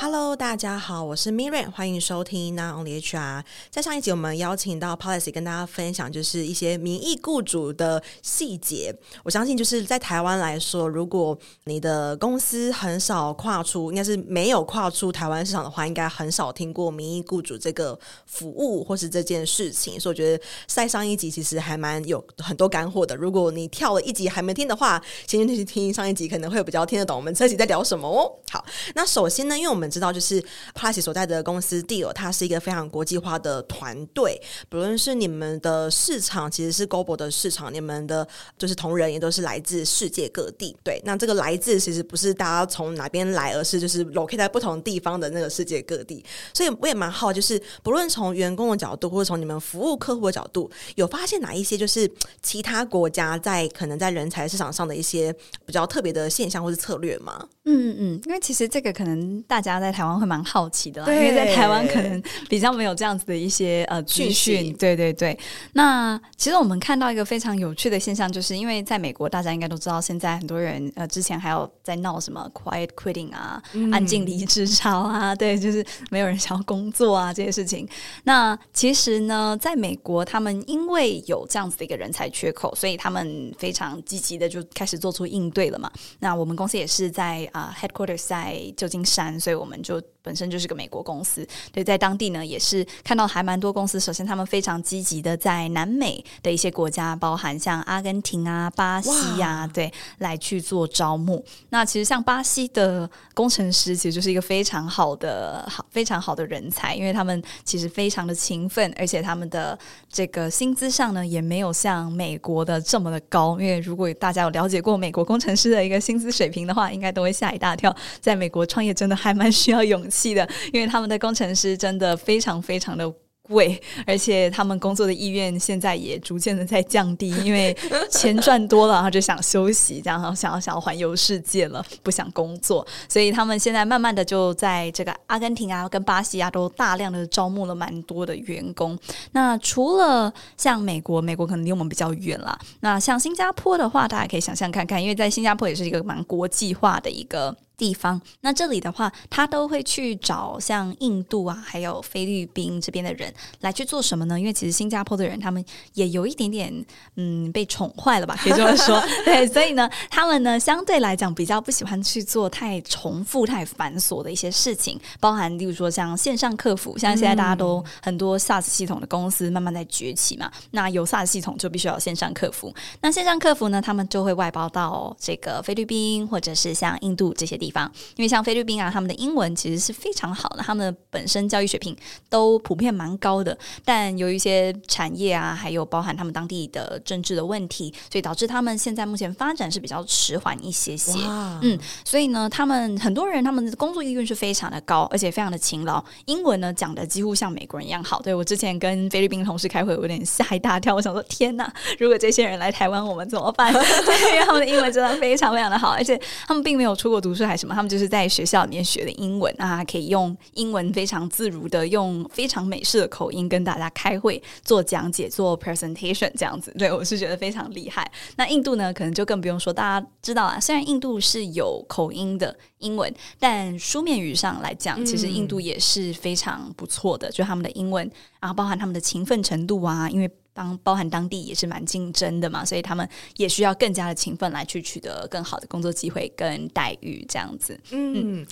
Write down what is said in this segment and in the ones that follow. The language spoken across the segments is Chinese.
Hello，大家好，我是 Miriam，欢迎收听 Not Only HR。在上一集，我们邀请到 Policy 跟大家分享，就是一些名义雇主的细节。我相信，就是在台湾来说，如果你的公司很少跨出，应该是没有跨出台湾市场的话，应该很少听过名义雇主这个服务或是这件事情。所以，我觉得在上一集其实还蛮有很多干货的。如果你跳了一集还没听的话，先去听上一集，可能会比较听得懂我们这集在聊什么哦。好，那首先呢，因为我们知道，就是 Policy 所在的公司 Deal，它是一个非常国际化的团队。不论是你们的市场，其实是 Global 的市场，你们的就是同仁也都是来自世界各地。对，那这个来自其实不是大家从哪边来，而是就是 locate 在不同地方的那个世界各地。所以我也蛮好，就是不论从员工的角度，或者从你们服务客户的角度，有发现哪一些就是其他国家在可能在人才市场上的一些比较特别的现象或是策略吗？嗯嗯，因为其实这个可能大家在台湾会蛮好奇的啦，因为在台湾可能比较没有这样子的一些呃资讯。对对对，那其实我们看到一个非常有趣的现象，就是因为在美国，大家应该都知道，现在很多人呃之前还有在闹什么 quiet quitting 啊，嗯、安静离职潮啊，对，就是没有人想要工作啊这些事情。那其实呢，在美国，他们因为有这样子的一个人才缺口，所以他们非常积极的就开始做出应对了嘛。那我们公司也是在。啊、uh，headquarters 在旧金山，所以我我们就本身就是个美国公司。对，在当地呢，也是看到还蛮多公司。首先，他们非常积极的在南美的一些国家，包含像阿根廷啊、巴西啊，对，来去做招募。那其实像巴西的工程师，其实就是一个非常好的、好非常好的人才，因为他们其实非常的勤奋，而且他们的这个薪资上呢，也没有像美国的这么的高。因为如果大家有了解过美国工程师的一个薪资水平的话，应该都会。吓一大跳，在美国创业真的还蛮需要勇气的，因为他们的工程师真的非常非常的贵，而且他们工作的意愿现在也逐渐的在降低，因为钱赚多了，然后就想休息，这样然后想要想要环游世界了，不想工作，所以他们现在慢慢的就在这个阿根廷啊、跟巴西啊都大量的招募了蛮多的员工。那除了像美国，美国可能离我们比较远了。那像新加坡的话，大家可以想象看看，因为在新加坡也是一个蛮国际化的一个。地方，那这里的话，他都会去找像印度啊，还有菲律宾这边的人来去做什么呢？因为其实新加坡的人他们也有一点点嗯被宠坏了吧，可以这么说。对，所以呢，他们呢相对来讲比较不喜欢去做太重复、太繁琐的一些事情，包含例如说像线上客服，像现在大家都很多 SaaS 系统的公司慢慢在崛起嘛，那有 SaaS 系统就必须要有线上客服。那线上客服呢，他们就会外包到这个菲律宾或者是像印度这些地方。地方，因为像菲律宾啊，他们的英文其实是非常好的，他们的本身教育水平都普遍蛮高的，但由于一些产业啊，还有包含他们当地的政治的问题，所以导致他们现在目前发展是比较迟缓一些些。嗯，所以呢，他们很多人他们的工作意愿是非常的高，而且非常的勤劳，英文呢讲的几乎像美国人一样好。对，我之前跟菲律宾同事开会，我有点吓一大跳，我想说天哪，如果这些人来台湾，我们怎么办？对，因为他们的英文真的非常非常的好，而且他们并没有出国读书还。什么？他们就是在学校里面学的英文啊，可以用英文非常自如的，用非常美式的口音跟大家开会、做讲解、做 presentation 这样子。对，我是觉得非常厉害。那印度呢，可能就更不用说，大家知道啊，虽然印度是有口音的英文，但书面语上来讲，其实印度也是非常不错的。嗯、就他们的英文，然后包含他们的勤奋程度啊，因为。当包含当地也是蛮竞争的嘛，所以他们也需要更加的勤奋来去取得更好的工作机会跟待遇这样子。嗯，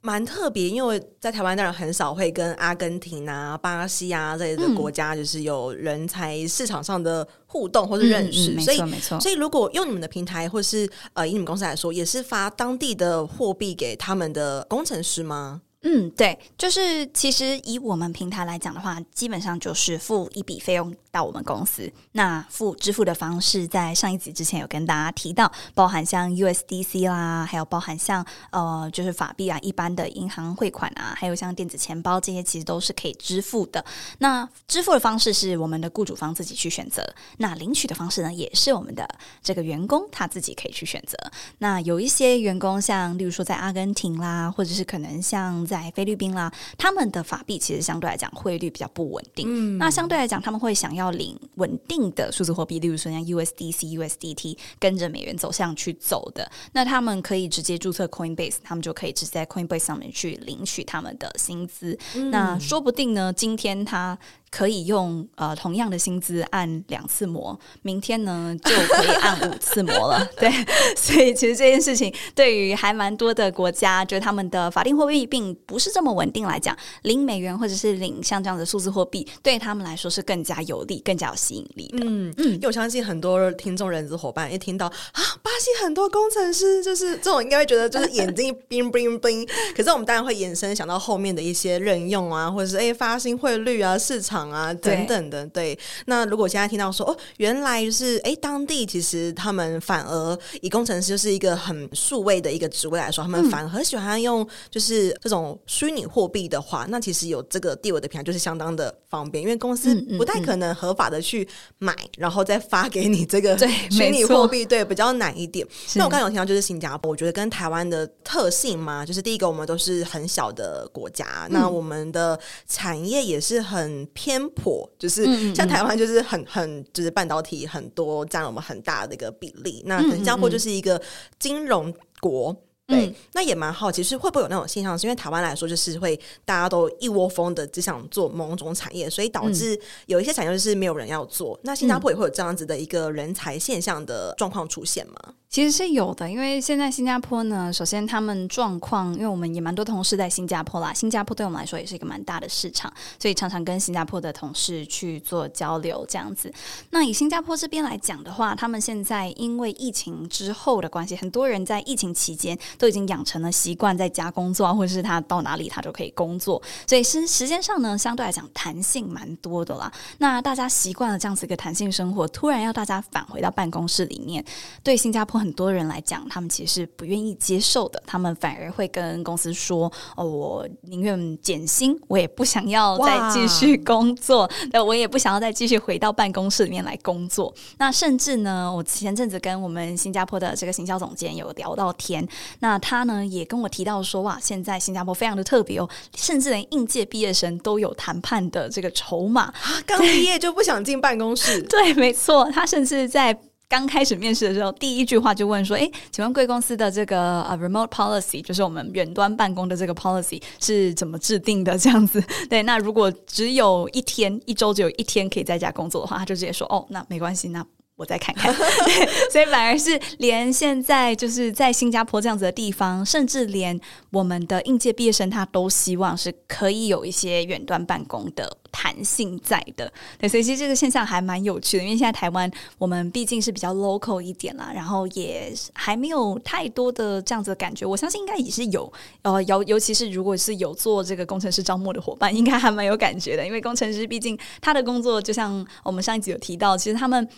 蛮特别，因为在台湾当然很少会跟阿根廷啊、巴西啊这类的国家就是有人才市场上的互动或者认识，所以没错。所以如果用你们的平台，或是呃以你们公司来说，也是发当地的货币给他们的工程师吗？嗯，对，就是其实以我们平台来讲的话，基本上就是付一笔费用到我们公司。那付支付的方式，在上一集之前有跟大家提到，包含像 USDC 啦，还有包含像呃，就是法币啊，一般的银行汇款啊，还有像电子钱包这些，其实都是可以支付的。那支付的方式是我们的雇主方自己去选择，那领取的方式呢，也是我们的这个员工他自己可以去选择。那有一些员工，像例如说在阿根廷啦，或者是可能像。在菲律宾啦，他们的法币其实相对来讲汇率比较不稳定。嗯，那相对来讲，他们会想要领稳定的数字货币，例如说像 USDC、USDT，跟着美元走向去走的。那他们可以直接注册 Coinbase，他们就可以直接在 Coinbase 上面去领取他们的薪资。嗯、那说不定呢，今天他。可以用呃同样的薪资按两次模，明天呢就可以按五次模了。对，所以其实这件事情对于还蛮多的国家，就是他们的法定货币并不是这么稳定来讲，领美元或者是领像这样的数字货币，对他们来说是更加有利、更加有吸引力的。嗯嗯，因为我相信很多听众人资伙伴一听到啊，巴西很多工程师就是这种，应该会觉得就是眼睛 bling bling bling。可是我们当然会延伸想到后面的一些任用啊，或者是哎发行汇率啊，市场。啊，等等的，对。那如果现在听到说，哦，原来就是，哎，当地其实他们反而以工程师就是一个很数位的一个职位来说，他们反而很喜欢用就是这种虚拟货币的话，那其实有这个地位的平台就是相当的方便，因为公司不太可能合法的去买，然后再发给你这个 虚拟货币，对，比较难一点。那我刚刚有听到就是新加坡，我觉得跟台湾的特性嘛，就是第一个我们都是很小的国家，那我们的产业也是很偏。偏颇，就是像台湾就是很很就是半导体很多占了我们很大的一个比例，那新加坡就是一个金融国。对，嗯、那也蛮好奇，是会不会有那种现象？是因为台湾来说，就是会大家都一窝蜂的只想做某种产业，所以导致有一些产业就是没有人要做。嗯、那新加坡也会有这样子的一个人才现象的状况出现吗？其实是有的，因为现在新加坡呢，首先他们状况，因为我们也蛮多同事在新加坡啦，新加坡对我们来说也是一个蛮大的市场，所以常常跟新加坡的同事去做交流这样子。那以新加坡这边来讲的话，他们现在因为疫情之后的关系，很多人在疫情期间。都已经养成了习惯，在家工作，或者是他到哪里他都可以工作，所以是时间上呢，相对来讲弹性蛮多的啦。那大家习惯了这样子一个弹性生活，突然要大家返回到办公室里面，对新加坡很多人来讲，他们其实是不愿意接受的。他们反而会跟公司说：“哦，我宁愿减薪，我也不想要再继续工作，那我也不想要再继续回到办公室里面来工作。”那甚至呢，我前阵子跟我们新加坡的这个行销总监有聊到天，那。那他呢也跟我提到说，哇，现在新加坡非常的特别哦，甚至连应届毕业生都有谈判的这个筹码。刚毕业就不想进办公室？对，没错。他甚至在刚开始面试的时候，第一句话就问说：“哎，请问贵公司的这个呃 remote policy，就是我们远端办公的这个 policy 是怎么制定的？这样子？对，那如果只有一天，一周只有一天可以在家工作的话，他就直接说：哦，那没关系，那。”我再看看，所以反而是连现在就是在新加坡这样子的地方，甚至连我们的应届毕业生，他都希望是可以有一些远端办公的弹性在的。对，所以其实这个现象还蛮有趣的，因为现在台湾我们毕竟是比较 local 一点啦，然后也还没有太多的这样子的感觉。我相信应该也是有，呃，尤尤其是如果是有做这个工程师招募的伙伴，应该还蛮有感觉的，因为工程师毕竟他的工作就像我们上一集有提到，其实他们。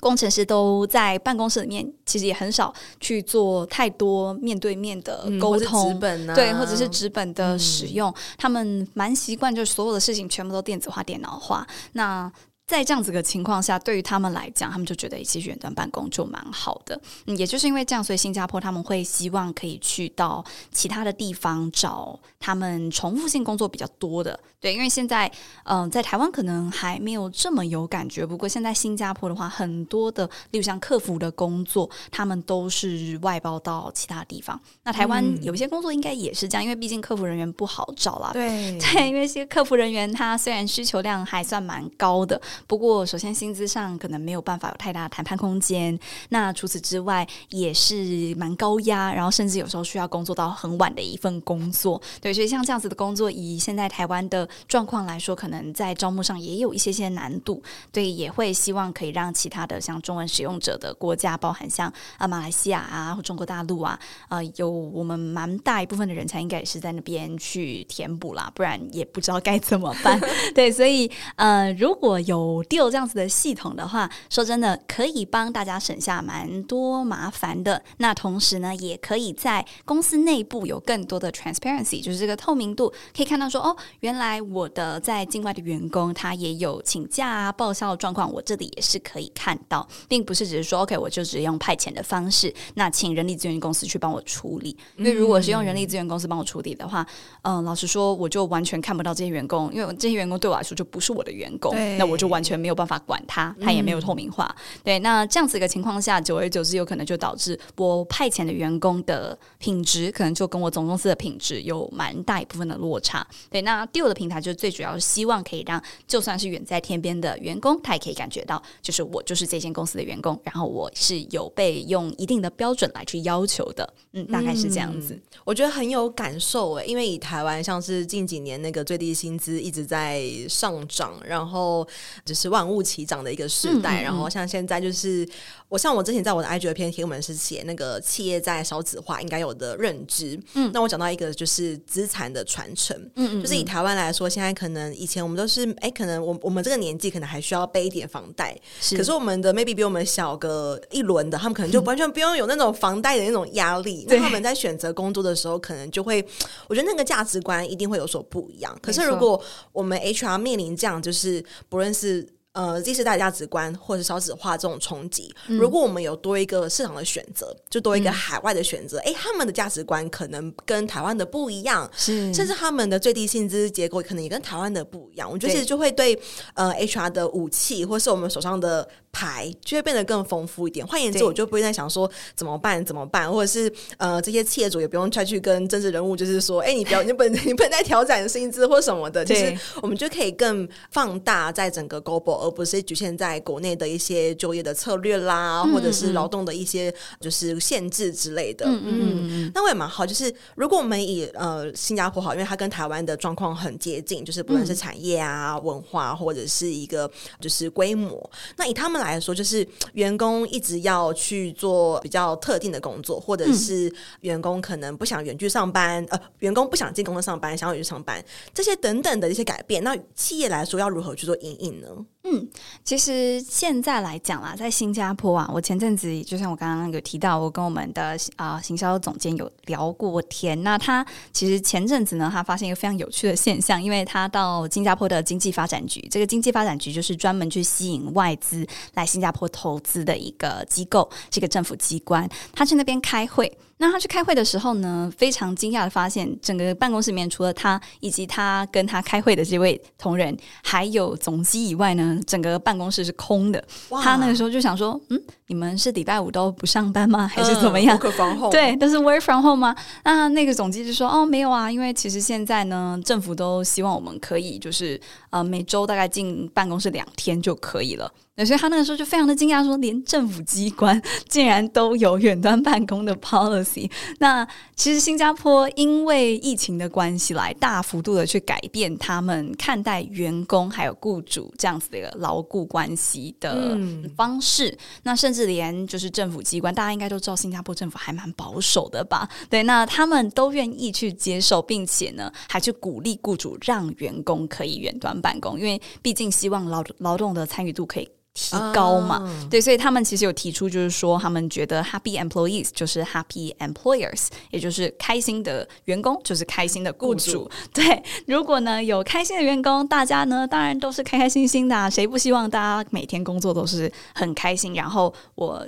工程师都在办公室里面，其实也很少去做太多面对面的沟通，纸本啊、对，或者是纸本的使用，嗯、他们蛮习惯，就是所有的事情全部都电子化、电脑化。那在这样子的情况下，对于他们来讲，他们就觉得其实远端办公就蛮好的。嗯，也就是因为这样，所以新加坡他们会希望可以去到其他的地方找他们重复性工作比较多的。对，因为现在嗯、呃，在台湾可能还没有这么有感觉。不过现在新加坡的话，很多的，例如像客服的工作，他们都是外包到其他地方。那台湾有一些工作应该也是这样，因为毕竟客服人员不好找啦。对 对，因为这些客服人员他虽然需求量还算蛮高的。不过，首先薪资上可能没有办法有太大的谈判空间。那除此之外，也是蛮高压，然后甚至有时候需要工作到很晚的一份工作。对，所以像这样子的工作，以现在台湾的状况来说，可能在招募上也有一些些难度。对，也会希望可以让其他的像中文使用者的国家，包含像啊马来西亚啊或中国大陆啊，呃，有我们蛮大一部分的人才应该也是在那边去填补啦，不然也不知道该怎么办。对，所以呃，如果有 deal 这样子的系统的话，说真的可以帮大家省下蛮多麻烦的。那同时呢，也可以在公司内部有更多的 transparency，就是这个透明度，可以看到说哦，原来我的在境外的员工他也有请假啊、报销的状况，我这里也是可以看到，并不是只是说 OK，我就只用派遣的方式，那请人力资源公司去帮我处理。因为如果是用人力资源公司帮我处理的话，嗯、呃，老实说，我就完全看不到这些员工，因为这些员工对我来说就不是我的员工，那我就完全没有办法管他，他也没有透明化。嗯、对，那这样子一个情况下，久而久之，有可能就导致我派遣的员工的品质，可能就跟我总公司的品质有蛮大一部分的落差。对，那 Deel 的平台就是最主要是希望可以让就算是远在天边的员工，他也可以感觉到，就是我就是这间公司的员工，然后我是有被用一定的标准来去要求的。嗯，大概是这样子。嗯、我觉得很有感受诶，因为以台湾像是近几年那个最低薪资一直在上涨，然后就是万物齐涨的一个时代，嗯嗯嗯，然后像现在就是。我像我之前在我的 IG 的篇贴文是写那个企业在少子化应该有的认知，嗯，那我讲到一个就是资产的传承，嗯，嗯嗯，就是以台湾来说，现在可能以前我们都是，哎，可能我我们这个年纪可能还需要背一点房贷，可是我们的 maybe 比我们小个一轮的，他们可能就 完全不用有那种房贷的那种压力，嗯、那他们在选择工作的时候，可能就会，我觉得那个价值观一定会有所不一样。可是如果我们 HR 面临这样，就是不论是。呃，第四代价值观或者少子化这种冲击，嗯、如果我们有多一个市场的选择，就多一个海外的选择，哎、嗯，他们的价值观可能跟台湾的不一样，是，甚至他们的最低薪资结构可能也跟台湾的不一样。我觉得其实就会对，对呃 HR 的武器，或是我们手上的。牌就会变得更丰富一点。换言之，我就不会再想说怎么办怎么办，或者是呃，这些企业主也不用再去跟政治人物，就是说，哎，你不要，你不能，你不能再调整薪资或什么的。就是我们就可以更放大在整个 global，而不是局限在国内的一些就业的策略啦，或者是劳动的一些就是限制之类的。嗯。那我也蛮好，就是如果我们以呃新加坡好，因为它跟台湾的状况很接近，就是不论是产业啊、文化或者是一个就是规模，那以他们来。说，就是员工一直要去做比较特定的工作，或者是员工可能不想远距上班，呃，员工不想进公司上班，想要远距上班，这些等等的一些改变，那企业来说要如何去做因应呢？嗯，其实现在来讲啦，在新加坡啊，我前阵子就像我刚刚有提到，我跟我们的啊、行销总监有聊过天。那他其实前阵子呢，他发现一个非常有趣的现象，因为他到新加坡的经济发展局，这个经济发展局就是专门去吸引外资来新加坡投资的一个机构，是一个政府机关。他去那边开会。那他去开会的时候呢，非常惊讶的发现，整个办公室里面除了他以及他跟他开会的这位同仁，还有总机以外呢，整个办公室是空的。哇他那个时候就想说，嗯，你们是礼拜五都不上班吗？还是怎么样？嗯、对，都是 work from home 吗？那那个总机就说，哦，没有啊，因为其实现在呢，政府都希望我们可以就是呃每周大概进办公室两天就可以了。所以他那个时候就非常的惊讶，说连政府机关竟然都有远端办公的 policy。那其实新加坡因为疫情的关系，来大幅度的去改变他们看待员工还有雇主这样子的一个牢固关系的方式。嗯、那甚至连就是政府机关，大家应该都知道，新加坡政府还蛮保守的吧？对，那他们都愿意去接受，并且呢，还去鼓励雇主让员工可以远端办公，因为毕竟希望劳劳动的参与度可以。提高嘛，oh. 对，所以他们其实有提出，就是说他们觉得 happy employees 就是 happy employers，也就是开心的员工就是开心的雇主。雇主对，如果呢有开心的员工，大家呢当然都是开开心心的啊，谁不希望大家每天工作都是很开心？然后我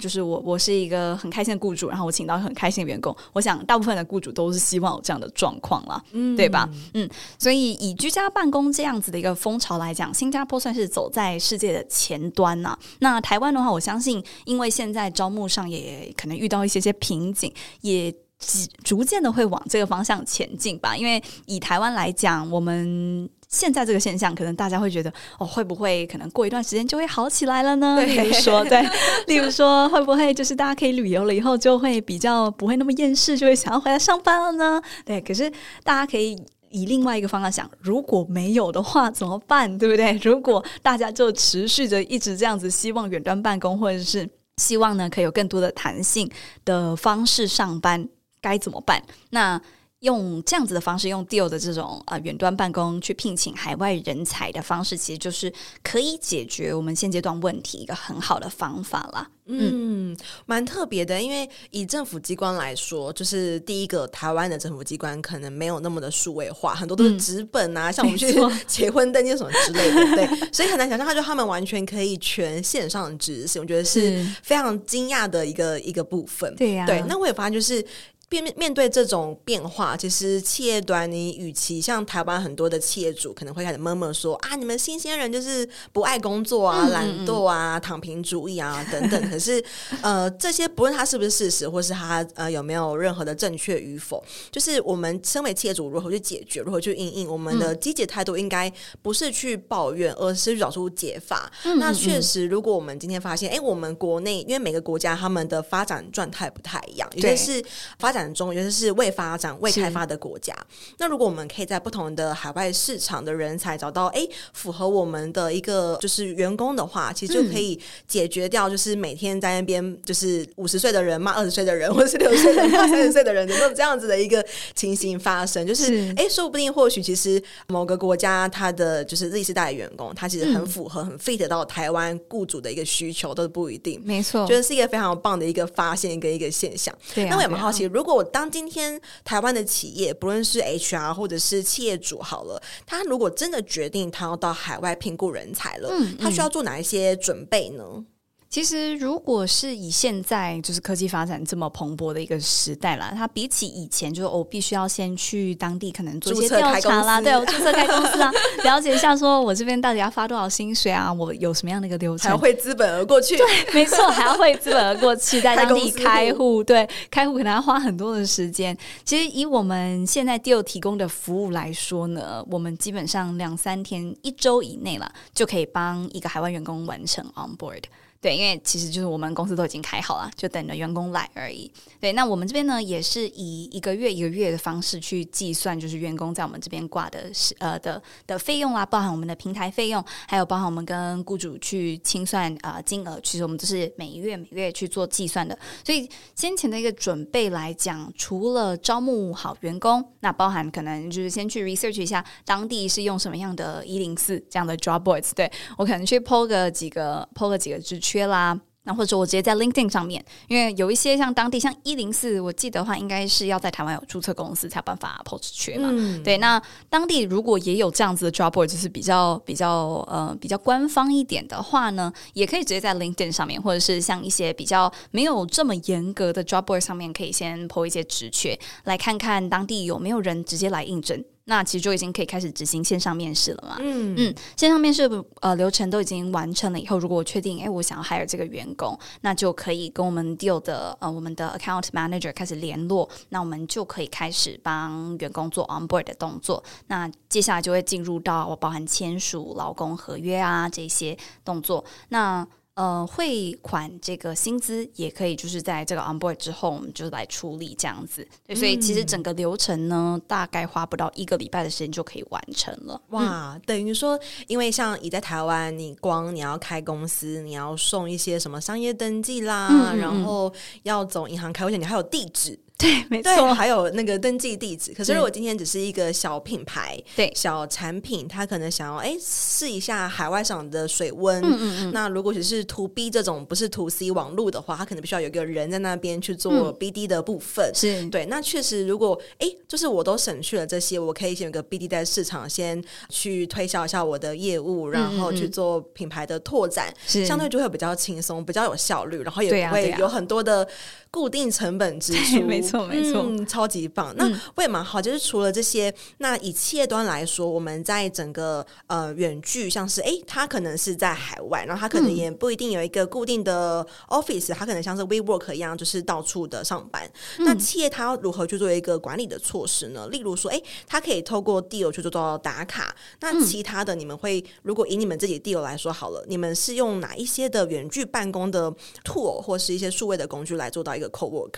就是我我是一个很开心的雇主，然后我请到很开心的员工，我想大部分的雇主都是希望有这样的状况啦，嗯，对吧？嗯，所以以居家办公这样子的一个风潮来讲，新加坡算是走在世界的前前端呐、啊，那台湾的话，我相信，因为现在招募上也可能遇到一些些瓶颈，也逐渐的会往这个方向前进吧。因为以台湾来讲，我们现在这个现象，可能大家会觉得，哦，会不会可能过一段时间就会好起来了呢？对例如说，对，例如说，会不会就是大家可以旅游了以后，就会比较不会那么厌世，就会想要回来上班了呢？对，可是大家可以。以另外一个方向想，如果没有的话怎么办？对不对？如果大家就持续着一直这样子，希望远端办公，或者是希望呢可以有更多的弹性的方式上班，该怎么办？那用这样子的方式，用 deal 的这种呃远端办公去聘请海外人才的方式，其实就是可以解决我们现阶段问题一个很好的方法啦。嗯，蛮特别的，因为以政府机关来说，就是第一个台湾的政府机关可能没有那么的数位化，很多都是纸本啊，嗯、像我们去 结婚登记什么之类的，对，所以很难想象，他就他们完全可以全线上执行，我觉得是非常惊讶的一个一个部分。对呀、啊，对，那我也发现就是。面面对这种变化，其实企业端，你与其像台湾很多的企业主可能会开始闷闷说啊，你们新鲜人就是不爱工作啊、懒惰啊、躺平主义啊等等。可是，呃，这些不论他是不是事实，或是他呃有没有任何的正确与否，就是我们身为企业主如何去解决，如何去应应，我们的积极态度应该不是去抱怨，而是去找出解法。那确实，如果我们今天发现，哎，我们国内因为每个国家他们的发展状态不太一样，有些是发展中，尤其是未发展、未开发的国家。那如果我们可以在不同的海外市场的人才找到，哎，符合我们的一个就是员工的话，其实就可以解决掉，就是每天在那边就是五十岁的人骂二十岁的人，或者是六十岁的人骂三十岁的人，有没有这样子的一个情形发生。就是哎，说不定或许其实某个国家它的就是 Z 世代的员工，他其实很符合、很 fit 到台湾雇主的一个需求，都不一定。没错，觉得是一个非常棒的一个发现跟一个现象。对啊，那我也蛮好奇，如果我当今天台湾的企业，不论是 HR 或者是企业主，好了，他如果真的决定他要到海外聘雇人才了，他需要做哪一些准备呢？其实，如果是以现在就是科技发展这么蓬勃的一个时代啦，它比起以前，就是我必须要先去当地可能做一些调查啦，对，我注册开公司啊，了解一下，说我这边到底要发多少薪水啊，我有什么样的一个流程，还要汇资本而过去，对，没错，还要汇资本而过去，在当地开户，对，开户可能要花很多的时间。其实以我们现在 Deal 提供的服务来说呢，我们基本上两三天、一周以内了，就可以帮一个海外员工完成 on board。对，因为其实就是我们公司都已经开好了，就等着员工来而已。对，那我们这边呢，也是以一个月一个月的方式去计算，就是员工在我们这边挂的是呃的的费用啦，包含我们的平台费用，还有包含我们跟雇主去清算啊、呃、金额，其实我们都是每月每月去做计算的。所以先前的一个准备来讲，除了招募好员工，那包含可能就是先去 research 一下当地是用什么样的一零四这样的 job boards，对，我可能去 po 个几个 po 个几个职缺。啦，那或者我直接在 LinkedIn 上面，因为有一些像当地像一零四，我记得的话应该是要在台湾有注册公司才有办法 post 缺嘛。嗯、对，那当地如果也有这样子的 job board，就是比较比较呃比较官方一点的话呢，也可以直接在 LinkedIn 上面，或者是像一些比较没有这么严格的 job board 上面，可以先 po 一些职缺，来看看当地有没有人直接来应征。那其实就已经可以开始执行线上面试了嘛。嗯嗯，线上面试呃流程都已经完成了以后，如果我确定哎，我想要 hire 这个员工，那就可以跟我们 deal 的呃我们的 account manager 开始联络，那我们就可以开始帮员工做 onboard 的动作。那接下来就会进入到包含签署劳工合约啊这些动作。那呃，汇款这个薪资也可以，就是在这个 onboard 之后，我们就来处理这样子。对，所以其实整个流程呢，大概花不到一个礼拜的时间就可以完成了。哇，嗯、等于说，因为像你在台湾，你光你要开公司，你要送一些什么商业登记啦，嗯嗯嗯，然后要走银行开户，而且你还有地址。对，没错，还有那个登记地址。可是如果今天只是一个小品牌，对小产品，他可能想要哎试一下海外上的水温。嗯嗯嗯，那如果只是 to B 这种不是 to C 网络的话，他可能必须要有一个人在那边去做 BD 的部分。是、嗯、对。那确实，如果哎，就是我都省去了这些，我可以先有个 BD 在市场先去推销一下我的业务，然后去做品牌的拓展，是相对就会比较轻松，比较有效率，然后也不会有很多的固定成本支出。没错，没错。嗯，超级棒。那我也蛮好，就是除了这些，那以企业端来说，我们在整个呃远距，像是哎，他可能是在海外，然后他可能也不一定有一个固定的 office，他可能像是 WeWork 一样，就是到处的上班。那企业他要如何去做一个管理的措施呢？例如说，哎，他可以透过 Deal 去做到打卡。那其他的，你们会如果以你们自己 Deal 来说好了，你们是用哪一些的远距办公的 tool 或是一些数位的工具来做到一个 co-work？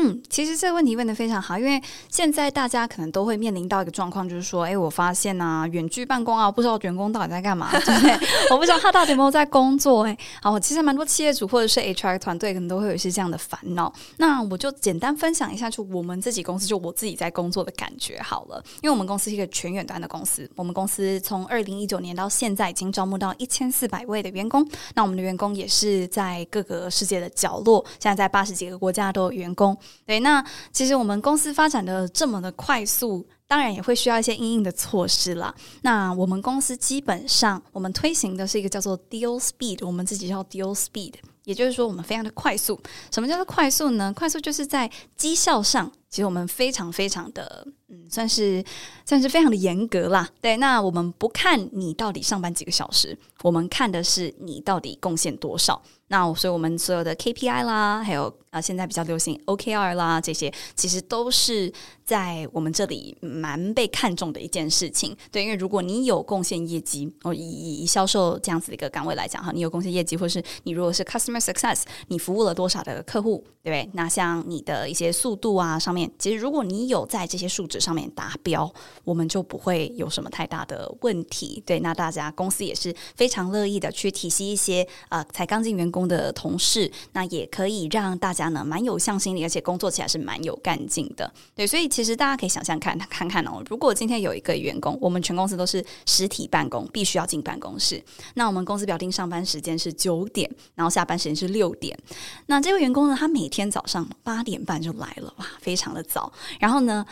嗯，其实这个问题问得非常好，因为现在大家可能都会面临到一个状况，就是说，哎，我发现啊，远距办公啊，不知道员工到底在干嘛，对不对？我不知道他到底有没有在工作，哎，好，其实蛮多企业主或者是 HR 团队可能都会有一些这样的烦恼。那我就简单分享一下，就我们自己公司，就我自己在工作的感觉好了。因为我们公司是一个全远端的公司，我们公司从二零一九年到现在已经招募到一千四百位的员工，那我们的员工也是在各个世界的角落，现在在八十几个国家都有员工。对，那其实我们公司发展的这么的快速，当然也会需要一些因应的措施了。那我们公司基本上，我们推行的是一个叫做 Deal Speed，我们自己叫 Deal Speed，也就是说我们非常的快速。什么叫做快速呢？快速就是在绩效上，其实我们非常非常的，嗯，算是算是非常的严格啦。对，那我们不看你到底上班几个小时，我们看的是你到底贡献多少。那所以，我们所有的 KPI 啦，还有啊，现在比较流行 OKR 啦，这些其实都是在我们这里蛮被看重的一件事情。对，因为如果你有贡献业绩，哦，以以销售这样子的一个岗位来讲哈，你有贡献业绩，或是你如果是 Customer Success，你服务了多少的客户，对不对？那像你的一些速度啊上面，其实如果你有在这些数值上面达标，我们就不会有什么太大的问题。对，那大家公司也是非常乐意的去体系一些呃才刚进员工的同事，那也可以让大家呢蛮有向心力，而且工作起来是蛮有干劲的。对，所以其实大家可以想象看看看哦，如果今天有一个员工，我们全公司都是实体办公，必须要进办公室，那我们公司表定上班时间是九点，然后下班时间是六点。那这位员工呢，他每天早上八点半就来了，哇，非常的早。然后呢，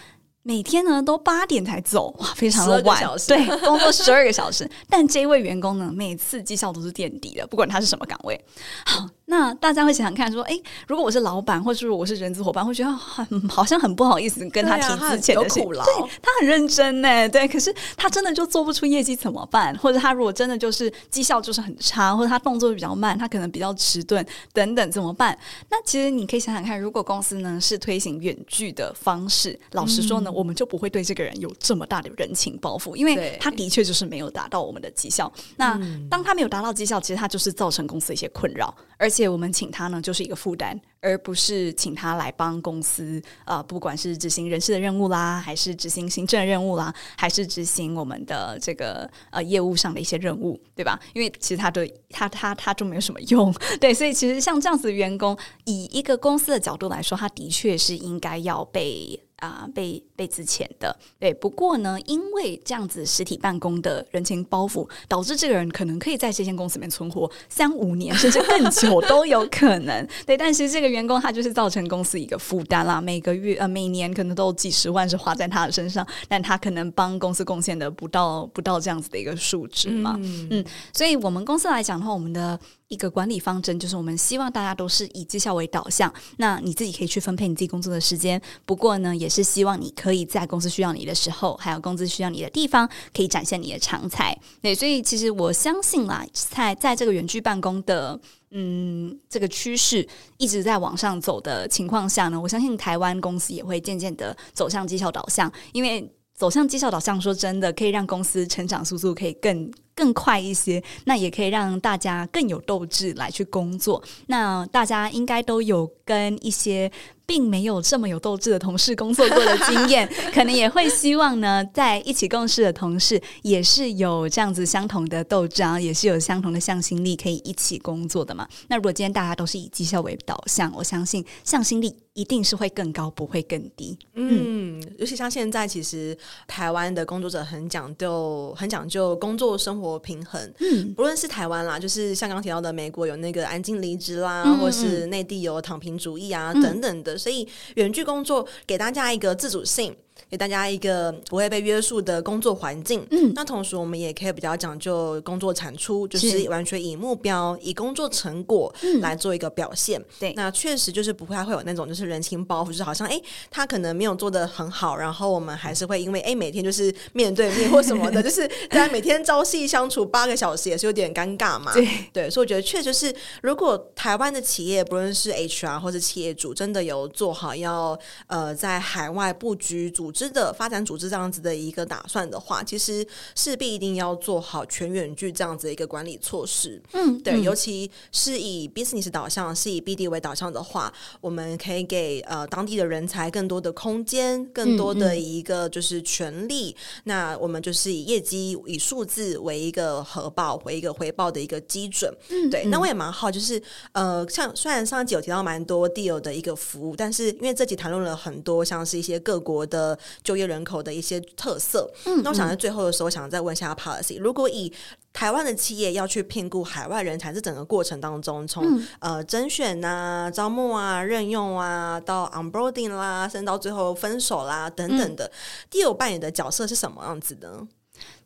每天呢都八点才走，哇，非常的晚，对，工作十二个小时。但这位员工呢，每次绩效都是垫底的，不管他是什么岗位。好。那大家会想想看，说，哎，如果我是老板，或者是我是人资伙伴，会觉得很好像很不好意思跟他提之前的苦劳。对，他很认真呢，对，可是他真的就做不出业绩怎么办？或者他如果真的就是绩效就是很差，或者他动作比较慢，他可能比较迟钝等等怎么办？那其实你可以想想看，如果公司呢是推行远距的方式，老实说呢，嗯、我们就不会对这个人有这么大的人情包袱，因为他的确就是没有达到我们的绩效。那当他没有达到绩效，其实他就是造成公司一些困扰，而且。且我们请他呢，就是一个负担，而不是请他来帮公司，呃，不管是执行人事的任务啦，还是执行行政任务啦，还是执行我们的这个呃业务上的一些任务，对吧？因为其实他对他他他就没有什么用，对，所以其实像这样子的员工，以一个公司的角度来说，他的确是应该要被。啊、呃，被被资遣的，对。不过呢，因为这样子实体办公的人情包袱，导致这个人可能可以在这间公司里面存活三五年，甚至更久 都有可能。对，但是这个员工他就是造成公司一个负担啦，每个月呃每年可能都有几十万是花在他的身上，但他可能帮公司贡献的不到不到这样子的一个数值嘛。嗯，嗯，所以我们公司来讲的话，我们的。一个管理方针就是，我们希望大家都是以绩效为导向。那你自己可以去分配你自己工作的时间，不过呢，也是希望你可以在公司需要你的时候，还有公司需要你的地方，可以展现你的长才。对，所以其实我相信啦，在在这个远距办公的嗯这个趋势一直在往上走的情况下呢，我相信台湾公司也会渐渐的走向绩效导向，因为走向绩效导向，说真的，可以让公司成长速度可以更。更快一些，那也可以让大家更有斗志来去工作。那大家应该都有跟一些并没有这么有斗志的同事工作过的经验，可能也会希望呢，在一起共事的同事也是有这样子相同的斗志，啊也是有相同的向心力，可以一起工作的嘛。那如果今天大家都是以绩效为导向，我相信向心力一定是会更高，不会更低。嗯，嗯，尤其像现在，其实台湾的工作者很讲究，很讲究工作生活。平衡，嗯，不论是台湾啦，就是像刚提到的美国有那个安静离职啦，嗯嗯，或是内地有躺平主义啊等等的，所以远距工作给大家一个自主性。给大家一个不会被约束的工作环境，嗯，那同时我们也可以比较讲究工作产出，就是完全以目标、以工作成果来做一个表现。对，那确实就是不会会有那种就是人情包袱，就是好像哎，他可能没有做的很好，然后我们还是会因为哎每天就是面对面或什么的，就是大家每天朝夕相处八个小时也是有点尴尬嘛。对，对，所以我觉得确实是，如果台湾的企业不论是 HR 或者企业主真的有做好要呃在海外布局组。组织的发展组织这样子的一个打算的话，其实势必一定要做好全远距这样子的一个管理措施。嗯，对，尤其是以 business 导向，是以 BD 为导向的话，我们可以给呃当地的人才更多的空间，更多的一个就是权利。嗯嗯、那我们就是以业绩、以数字为一个核报、为一个回报的一个基准。嗯，对。那我也蛮好，就是呃，像虽然上一集有提到蛮多 deal 的一个服务，但是因为这集谈论了很多像是一些各国的就业人口的一些特色。嗯，那我想在最后的时候，想再问一下 Policy，如果以台湾的企业要去聘雇海外人才，这整个过程当中，从、嗯、呃甄选啊、招募啊、任用啊，到 onboarding 啦，甚至到最后分手啦等等的，第、嗯、有扮演的角色是什么样子的？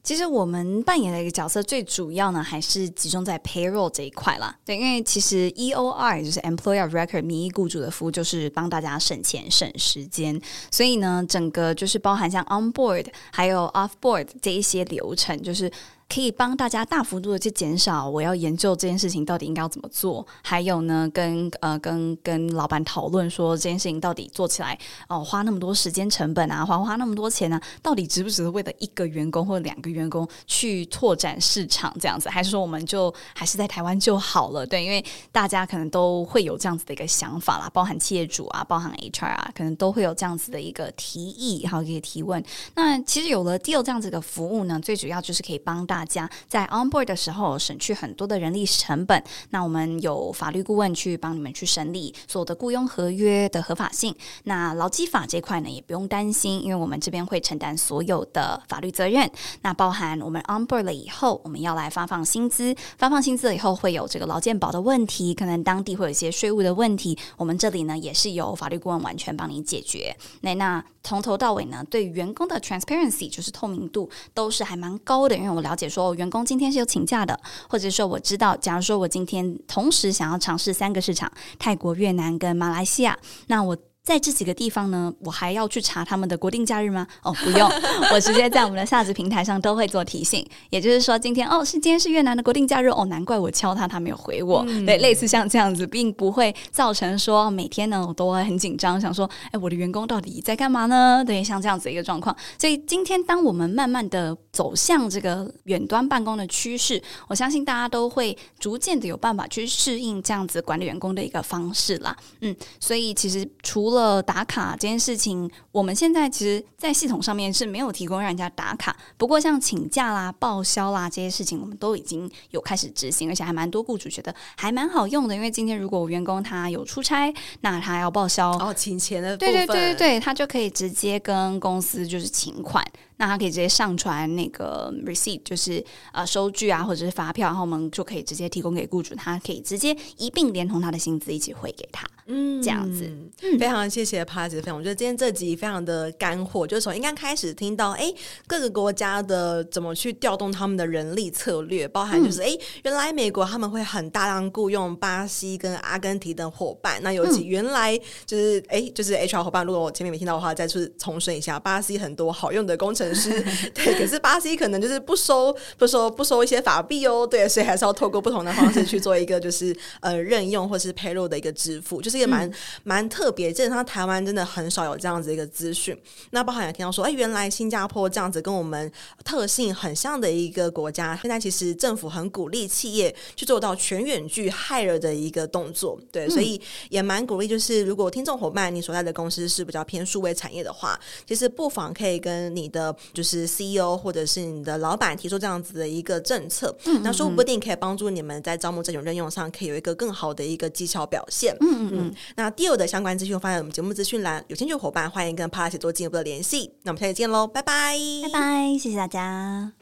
其实我们扮演的一个角色，最主要呢还是集中在 payroll 这一块啦。对，因为其实 EOR 就是 Employer Record 名义雇主的服务，就是帮大家省钱省时间。所以呢，整个就是包含像 onboard 还有 offboard 这一些流程，就是。可以帮大家大幅度的去减少，我要研究这件事情到底应该要怎么做，还有呢，跟呃跟跟老板讨论说这件事情到底做起来哦、花那么多时间成本啊，花花那么多钱呢、啊，到底值不值得为了一个员工或者两个员工去拓展市场这样子，还是说我们就还是在台湾就好了？对，因为大家可能都会有这样子的一个想法啦，包含企业主啊，包含 HR 啊，可能都会有这样子的一个提议，好可以提问。那其实有了 Deal 这样子的服务呢，最主要就是可以帮大。大家在 onboard 的时候省去很多的人力成本。那我们有法律顾问去帮你们去审理所有的雇佣合约的合法性。那劳基法这块呢，也不用担心，因为我们这边会承担所有的法律责任。那包含我们 onboard 了以后，我们要来发放薪资，发放薪资了以后会有这个劳健保的问题，可能当地会有一些税务的问题，我们这里呢也是由法律顾问完全帮你解决。那那从头到尾呢，对员工的 transparency 就是透明度都是还蛮高的，因为我了解。说员工今天是有请假的，或者说我知道，假如说我今天同时想要尝试三个市场，泰国、越南跟马来西亚，那我。在这几个地方呢，我还要去查他们的国定假日吗？哦，不用，我直接在我们的下子平台上都会做提醒。也就是说，今天哦是今天是越南的国定假日哦，难怪我敲他，他没有回我。嗯、对，类似像这样子，并不会造成说每天呢我都会很紧张，想说哎，我的员工到底在干嘛呢？对，像这样子一个状况。所以今天当我们慢慢的走向这个远端办公的趋势，我相信大家都会逐渐的有办法去适应这样子管理员工的一个方式啦。嗯，所以其实除了呃，打卡这件事情，我们现在其实，在系统上面是没有提供让人家打卡。不过，像请假啦、报销啦这些事情，我们都已经有开始执行，而且还蛮多雇主觉得还蛮好用的。因为今天如果员工他有出差，那他要报销哦，请钱的对对对对，他就可以直接跟公司就是请款。那他可以直接上传那个 receipt，就是呃收据啊，或者是发票，然后我们就可以直接提供给雇主，他可以直接一并连同他的薪资一起汇给他，嗯，这样子。嗯，非常谢谢 Policy 的分享，我觉得今天这集非常的干货，就是从应该开始听到，哎，各个国家的怎么去调动他们的人力策略，包含就是，哎、嗯，原来美国他们会很大量雇佣巴西跟阿根廷的伙伴，那尤其原来就是，哎、嗯，就是 HR 伙伴，如果我前面没听到的话，再次重申一下，巴西很多好用的工程。是，对，可是巴西可能就是不收，不收，不收一些法币哦，对，所以还是要透过不同的方式去做一个，就是呃，任用或是 payroll 的一个支付，就是一个蛮蛮、嗯、特别，基本上台湾真的很少有这样子一个资讯。那包含也听到说，哎，原来新加坡这样子跟我们特性很像的一个国家，现在其实政府很鼓励企业去做到全远距 hire 的一个动作，对，所以也蛮鼓励，就是如果听众伙伴你所在的公司是比较偏数位产业的话，其实不妨可以跟你的。就是 CEO 或者是你的老板提出这样子的一个政策，那说不定可以帮助你们在招募这种任用上，可以有一个更好的一个绩效表现。嗯嗯嗯。那第二的相关资讯放在我们节目资讯栏，有兴趣的伙伴欢迎跟 Policy 做进一步的联系。那我们下期见喽，拜拜，拜拜，谢谢大家。